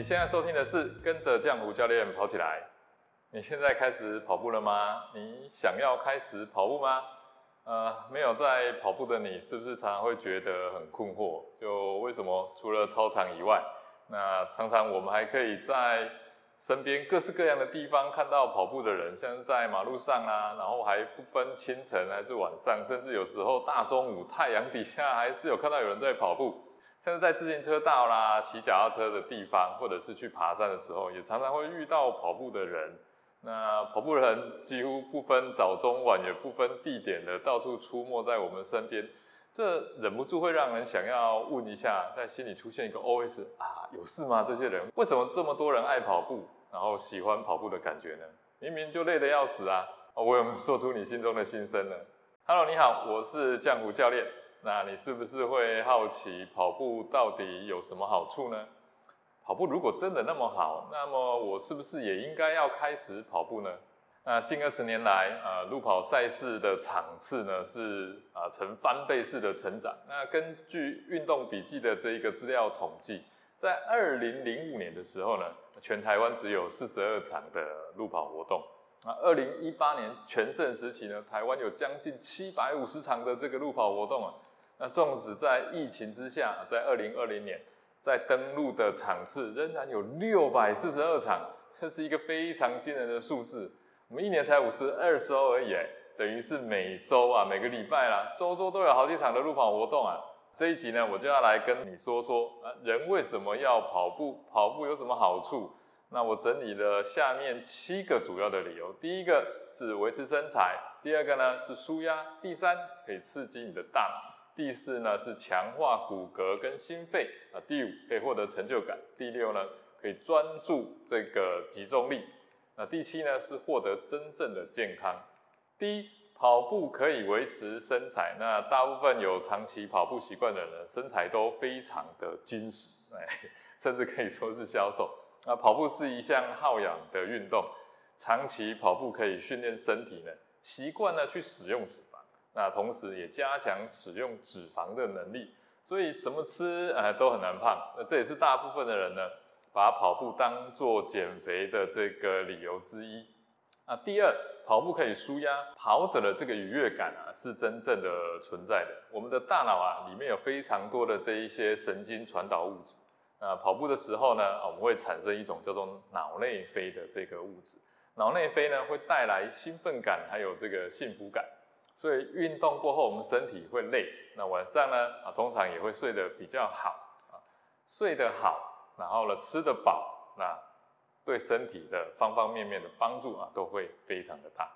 你现在收听的是跟着江湖教练跑起来。你现在开始跑步了吗？你想要开始跑步吗？呃，没有在跑步的你，是不是常常会觉得很困惑？就为什么除了操场以外，那常常我们还可以在身边各式各样的地方看到跑步的人，像是在马路上啊，然后还不分清晨还是晚上，甚至有时候大中午太阳底下还是有看到有人在跑步。像是在自行车道啦、骑脚踏车的地方，或者是去爬山的时候，也常常会遇到跑步的人。那跑步人几乎不分早中晚，也不分地点的，到处出没在我们身边。这忍不住会让人想要问一下，在心里出现一个 OS 啊，有事吗？这些人为什么这么多人爱跑步，然后喜欢跑步的感觉呢？明明就累得要死啊！我有没有说出你心中的心声呢？Hello，你好，我是江湖教练。那你是不是会好奇跑步到底有什么好处呢？跑步如果真的那么好，那么我是不是也应该要开始跑步呢？那近二十年来，呃，路跑赛事的场次呢是啊呈翻倍式的成长。那根据运动笔记的这一个资料统计，在二零零五年的时候呢，全台湾只有四十二场的路跑活动。那，二零一八年全盛时期呢，台湾有将近七百五十场的这个路跑活动啊。那纵使在疫情之下，在二零二零年，在登陆的场次仍然有六百四十二场，这是一个非常惊人的数字。我们一年才五十二周而已，等于是每周啊，每个礼拜啦，周周都有好几场的路跑活动啊。这一集呢，我就要来跟你说说，啊，人为什么要跑步？跑步有什么好处？那我整理了下面七个主要的理由。第一个是维持身材，第二个呢是舒压，第三可以刺激你的大脑。第四呢是强化骨骼跟心肺啊，第五可以获得成就感，第六呢可以专注这个集中力，那第七呢是获得真正的健康。第一，跑步可以维持身材，那大部分有长期跑步习惯的人，身材都非常的精实，哎，甚至可以说是消瘦。那跑步是一项耗氧的运动，长期跑步可以训练身体呢，习惯呢去使用。那同时也加强使用脂肪的能力，所以怎么吃呃都很难胖。那这也是大部分的人呢，把跑步当做减肥的这个理由之一。啊，第二，跑步可以舒压，跑者的这个愉悦感啊是真正的存在的。我们的大脑啊里面有非常多的这一些神经传导物质。那跑步的时候呢，我们会产生一种叫做脑内啡的这个物质。脑内啡呢会带来兴奋感，还有这个幸福感。所以运动过后，我们身体会累，那晚上呢啊，通常也会睡得比较好啊，睡得好，然后呢吃得饱，那对身体的方方面面的帮助啊，都会非常的大。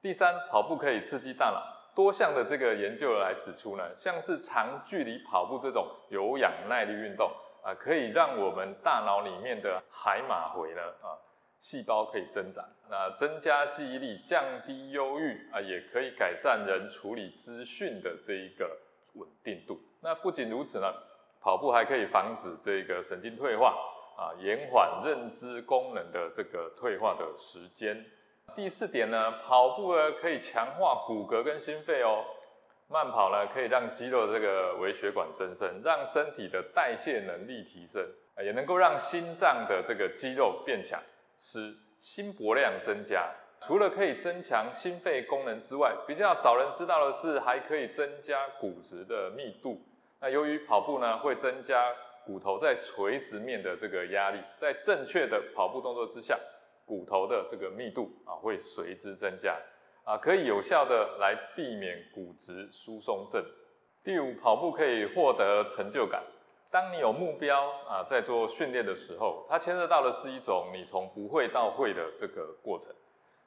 第三，跑步可以刺激大脑，多项的这个研究来指出呢，像是长距离跑步这种有氧耐力运动啊，可以让我们大脑里面的海马回呢啊。细胞可以增长，那增加记忆力，降低忧郁啊，也可以改善人处理资讯的这一个稳定度。那不仅如此呢，跑步还可以防止这个神经退化啊，延缓认知功能的这个退化的时间。第四点呢，跑步呢可以强化骨骼跟心肺哦。慢跑呢可以让肌肉这个微血管增生，让身体的代谢能力提升啊，也能够让心脏的这个肌肉变强。使心搏量增加，除了可以增强心肺功能之外，比较少人知道的是，还可以增加骨质的密度。那由于跑步呢，会增加骨头在垂直面的这个压力，在正确的跑步动作之下，骨头的这个密度啊会随之增加，啊可以有效的来避免骨质疏松症。第五，跑步可以获得成就感。当你有目标啊，在做训练的时候，它牵涉到的是一种你从不会到会的这个过程。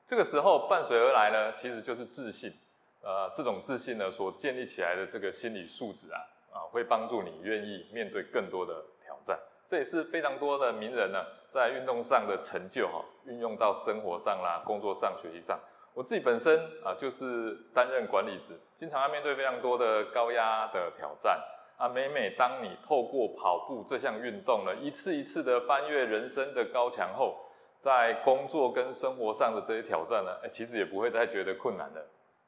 这个时候伴随而来呢，其实就是自信。呃，这种自信呢，所建立起来的这个心理素质啊，啊，会帮助你愿意面对更多的挑战。这也是非常多的名人呢，在运动上的成就哈，运用到生活上啦、工作上、学习上。我自己本身啊，就是担任管理职，经常要面对非常多的高压的挑战。啊，每每当你透过跑步这项运动呢，一次一次的翻越人生的高墙后，在工作跟生活上的这些挑战呢，哎，其实也不会再觉得困难了。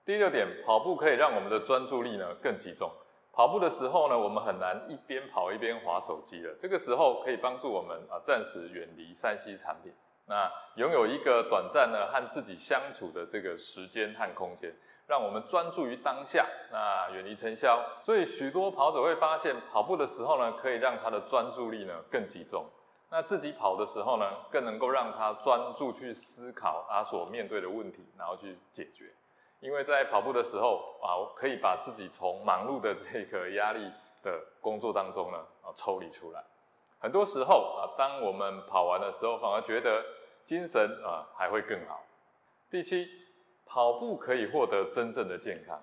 第六点，跑步可以让我们的专注力呢更集中。跑步的时候呢，我们很难一边跑一边划手机了。这个时候可以帮助我们啊，暂时远离三 C 产品，那拥有一个短暂的和自己相处的这个时间和空间，让我们专注于当下，那远离尘嚣。所以许多跑者会发现，跑步的时候呢，可以让他的专注力呢更集中。那自己跑的时候呢，更能够让他专注去思考他所面对的问题，然后去解决。因为在跑步的时候啊，可以把自己从忙碌的这个压力的工作当中呢啊抽离出来。很多时候啊，当我们跑完的时候，反而觉得精神啊还会更好。第七，跑步可以获得真正的健康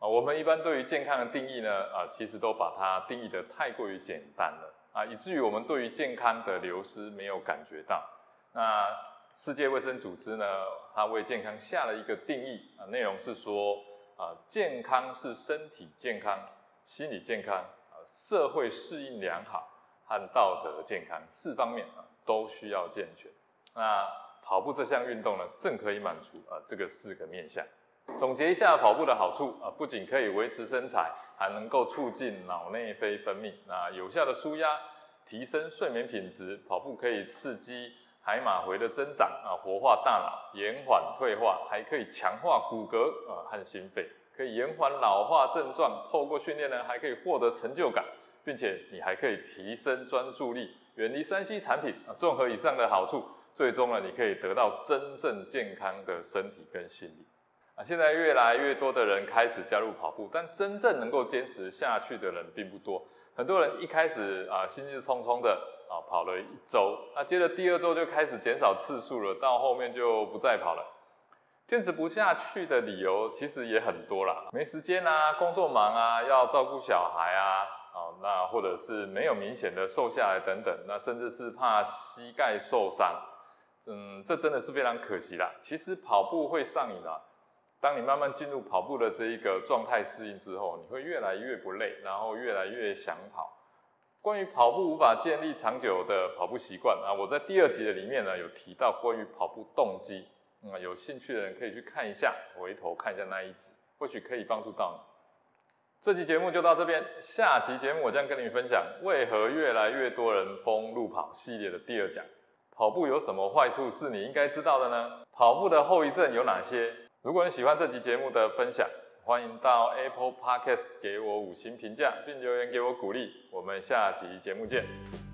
啊。我们一般对于健康的定义呢啊，其实都把它定义的太过于简单了啊，以至于我们对于健康的流失没有感觉到。那世界卫生组织呢，它为健康下了一个定义啊，内容是说啊，健康是身体健康、心理健康、啊社会适应良好和道德健康四方面啊都需要健全。那跑步这项运动呢，正可以满足啊这个四个面向。总结一下跑步的好处啊，不仅可以维持身材，还能够促进脑内啡分泌，那有效的舒压，提升睡眠品质。跑步可以刺激。海马回的增长啊，活化大脑，延缓退化，还可以强化骨骼啊和心肺，可以延缓老化症状。透过训练呢，还可以获得成就感，并且你还可以提升专注力，远离三 C 产品啊。综合以上的好处，最终呢，你可以得到真正健康的身体跟心理啊。现在越来越多的人开始加入跑步，但真正能够坚持下去的人并不多。很多人一开始啊，心事匆匆的。啊，跑了一周，那接着第二周就开始减少次数了，到后面就不再跑了。坚持不下去的理由其实也很多啦，没时间啊，工作忙啊，要照顾小孩啊，啊，那或者是没有明显的瘦下来等等，那甚至是怕膝盖受伤，嗯，这真的是非常可惜啦。其实跑步会上瘾啊，当你慢慢进入跑步的这一个状态适应之后，你会越来越不累，然后越来越想跑。关于跑步无法建立长久的跑步习惯啊，我在第二集的里面呢有提到关于跑步动机，嗯，有兴趣的人可以去看一下，回头看一下那一集，或许可以帮助到你。这期节目就到这边，下期节目我将跟你分享为何越来越多人封路跑系列的第二讲，跑步有什么坏处是你应该知道的呢？跑步的后遗症有哪些？如果你喜欢这集节目的分享。欢迎到 Apple Podcast 给我五星评价，并留言给我鼓励。我们下集节目见。